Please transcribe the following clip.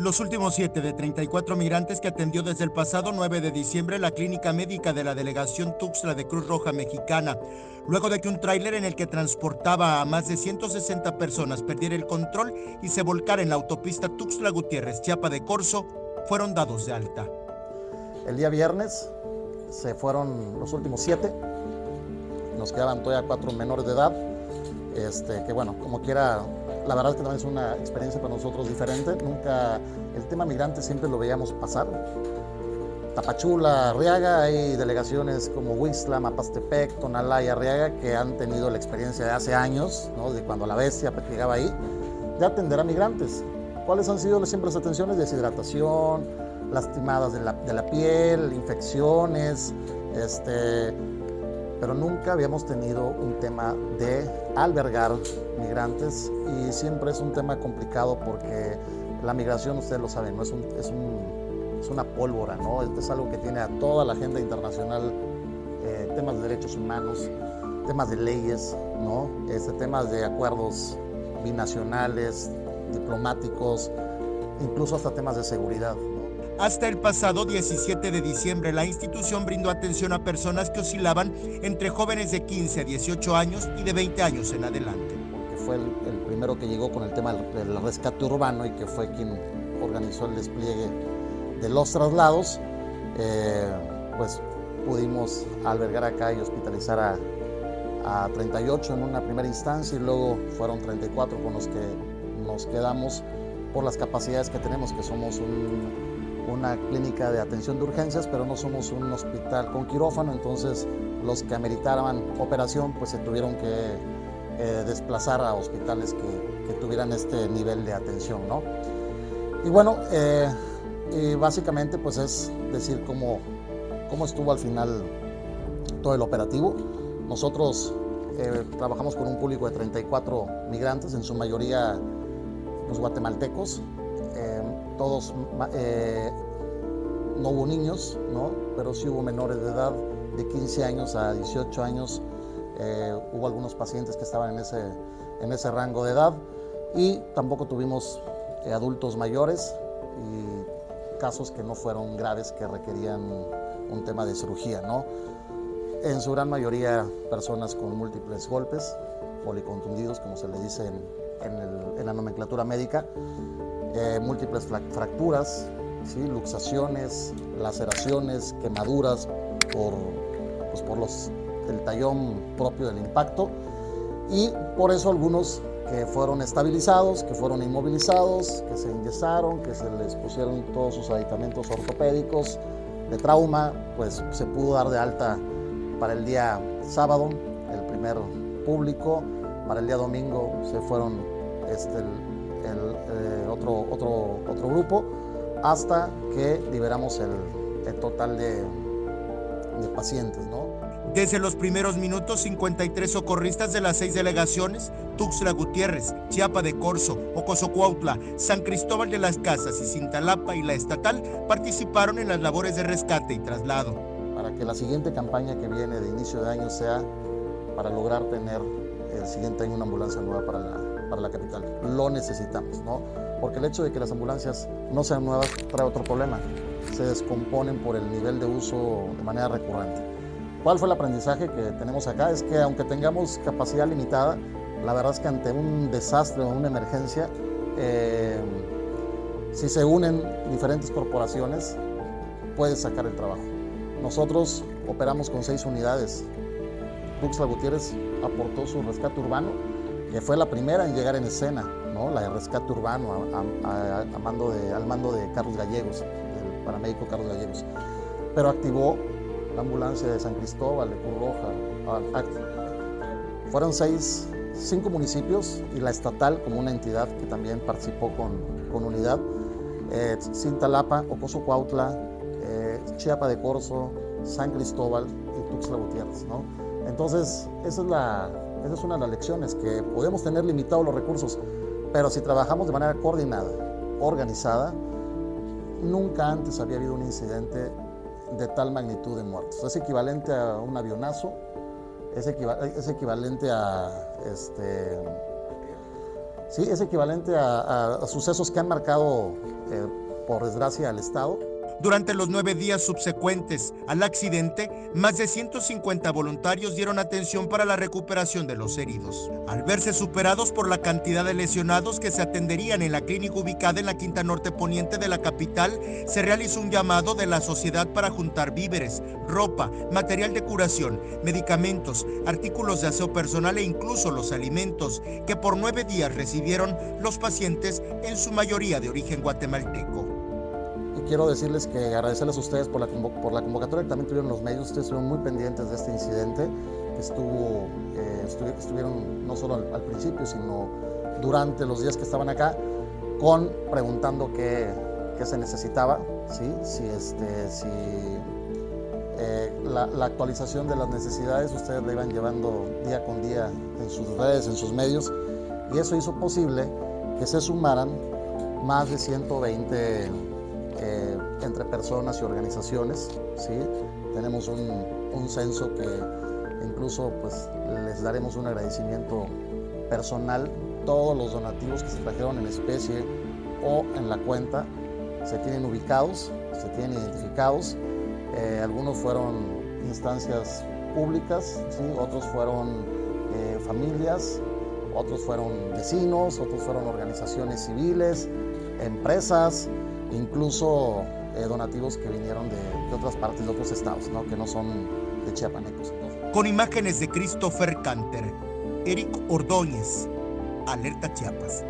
Los últimos siete de 34 migrantes que atendió desde el pasado 9 de diciembre la clínica médica de la delegación Tuxtla de Cruz Roja Mexicana, luego de que un tráiler en el que transportaba a más de 160 personas perdiera el control y se volcara en la autopista Tuxtla Gutiérrez, Chiapa de Corzo, fueron dados de alta. El día viernes se fueron los últimos siete, nos quedaban todavía cuatro menores de edad, este, que bueno, como quiera la verdad es que también es una experiencia para nosotros diferente. Nunca, el tema migrante siempre lo veíamos pasar. Tapachula, Arriaga, hay delegaciones como Huixla, Mapastepec, Tonalá y Arriaga que han tenido la experiencia de hace años, ¿no? de cuando la bestia llegaba ahí, de atender a migrantes. ¿Cuáles han sido siempre las atenciones? Deshidratación, lastimadas de la, de la piel, infecciones, este, pero nunca habíamos tenido un tema de albergar migrantes y siempre es un tema complicado porque la migración, ustedes lo saben, ¿no? es, es, una pólvora, ¿no? es algo que tiene a toda la agenda internacional, eh, temas de derechos humanos, temas de leyes, ¿no? este, temas de acuerdos binacionales, diplomáticos, incluso hasta temas de seguridad. Hasta el pasado 17 de diciembre, la institución brindó atención a personas que oscilaban entre jóvenes de 15 a 18 años y de 20 años en adelante. Porque fue el, primero que llegó con el tema del rescate urbano y que fue quien organizó el despliegue de los traslados, eh, pues pudimos albergar acá y hospitalizar a, a 38 en una primera instancia y luego fueron 34 con los que nos quedamos por las capacidades que tenemos, que somos un una clínica de atención de urgencias, pero no somos un hospital con quirófano, entonces los que ameritaban operación pues se tuvieron que eh, desplazar a hospitales que, tuvieran este nivel de atención, ¿no? Y bueno, eh, y básicamente pues es decir cómo, cómo estuvo al final todo el operativo. Nosotros eh, trabajamos con un público de 34 migrantes, en su mayoría los guatemaltecos, todos, eh, no hubo niños, ¿no? pero sí hubo menores de edad, de 15 años a 18 años. Eh, hubo algunos pacientes que estaban en ese, en ese rango de edad y tampoco tuvimos eh, adultos mayores y casos que no fueron graves que requerían un tema de cirugía. ¿no? En su gran mayoría personas con múltiples golpes, policontundidos como se le dice en, en la nomenclatura médica, eh, múltiples fracturas, luxaciones, laceraciones, quemaduras por, pues por los, el tallón propio del impacto. Y por eso algunos que fueron estabilizados, que fueron inmovilizados, que se ingresaron, que se les pusieron todos sus aditamentos ortopédicos de trauma, pues se pudo dar de alta para el día sábado, el primer público, para el día domingo se fueron este, el, eh, otro, otro, otro grupo hasta que liberamos el, el total de, de pacientes. ¿no? Desde los primeros minutos, 53 socorristas de las seis delegaciones, Tuxtla Gutiérrez, Chiapa de Corzo, Ocosocuautla, San Cristóbal de las Casas y Cintalapa y la estatal participaron en las labores de rescate y traslado. Para que la siguiente campaña que viene de inicio de año sea para lograr tener el siguiente año una ambulancia nueva para la, para la capital. Lo necesitamos, ¿no? Porque el hecho de que las ambulancias no sean nuevas trae otro problema. Se descomponen por el nivel de uso de manera recurrente. ¿Cuál fue el aprendizaje que tenemos acá? Es que aunque tengamos capacidad limitada, la verdad es que ante un desastre o una emergencia, eh, si se unen diferentes corporaciones, puedes sacar el trabajo. Nosotros operamos con seis unidades. Tuxtla Gutiérrez aportó su rescate urbano que fue la primera en llegar en escena, ¿no? la de rescate urbano al mando de Carlos Gallegos, el paramédico Carlos Gallegos. Pero activó la ambulancia de San Cristóbal, de Cruz Roja. Fueron seis, cinco municipios y la estatal como una entidad que también participó con, con unidad. Eh, Cintalapa, Ocoso Cuautla, eh, Chiapa de Corzo, San Cristóbal y Tuxtla Gutiérrez. Entonces, esa es la, esa es una de las lecciones, que podemos tener limitados los recursos, pero si trabajamos de manera coordinada, organizada, nunca antes había habido un incidente de tal magnitud de muertos. Es equivalente a un avionazo, es, equivalente a, este, Sí, es equivalente a, sucesos que han marcado, eh, por desgracia, al Estado durante los nueve días subsecuentes al accidente, más de 150 voluntarios dieron atención para la recuperación de los heridos. Al verse superados por la cantidad de lesionados que se atenderían en la clínica ubicada en la quinta norte poniente de la capital, se realizó un llamado de la sociedad para juntar víveres, ropa, material de curación, medicamentos, artículos de aseo personal e incluso los alimentos que por nueve días recibieron los pacientes, en su mayoría de origen guatemalteco quiero decirles que agradecerles a ustedes por la, por la convocatoria que también tuvieron los medios. Ustedes estuvieron muy pendientes de este incidente, que estuvo, eh, estuvieron no solo al, principio, sino durante los días que estaban acá, con preguntando qué, qué se necesitaba, ¿sí? si, este, si eh, la, la, actualización de las necesidades ustedes la iban llevando día con día en sus redes, en sus medios, y eso hizo posible que se sumaran más de 120 eh, entre personas y organizaciones. ¿sí? Tenemos un, censo que incluso pues, les daremos un agradecimiento personal. Todos los donativos que se trajeron en especie o en la cuenta se tienen ubicados, se tienen identificados. Eh, algunos fueron instancias públicas, otros fueron eh, familias, otros fueron vecinos, otros fueron organizaciones civiles, empresas, incluso eh, donativos que vinieron de, otras partes, de otros estados, que no son de chiapanecos. Con imágenes de Christopher Canter, Eric Ordóñez, Alerta Chiapas.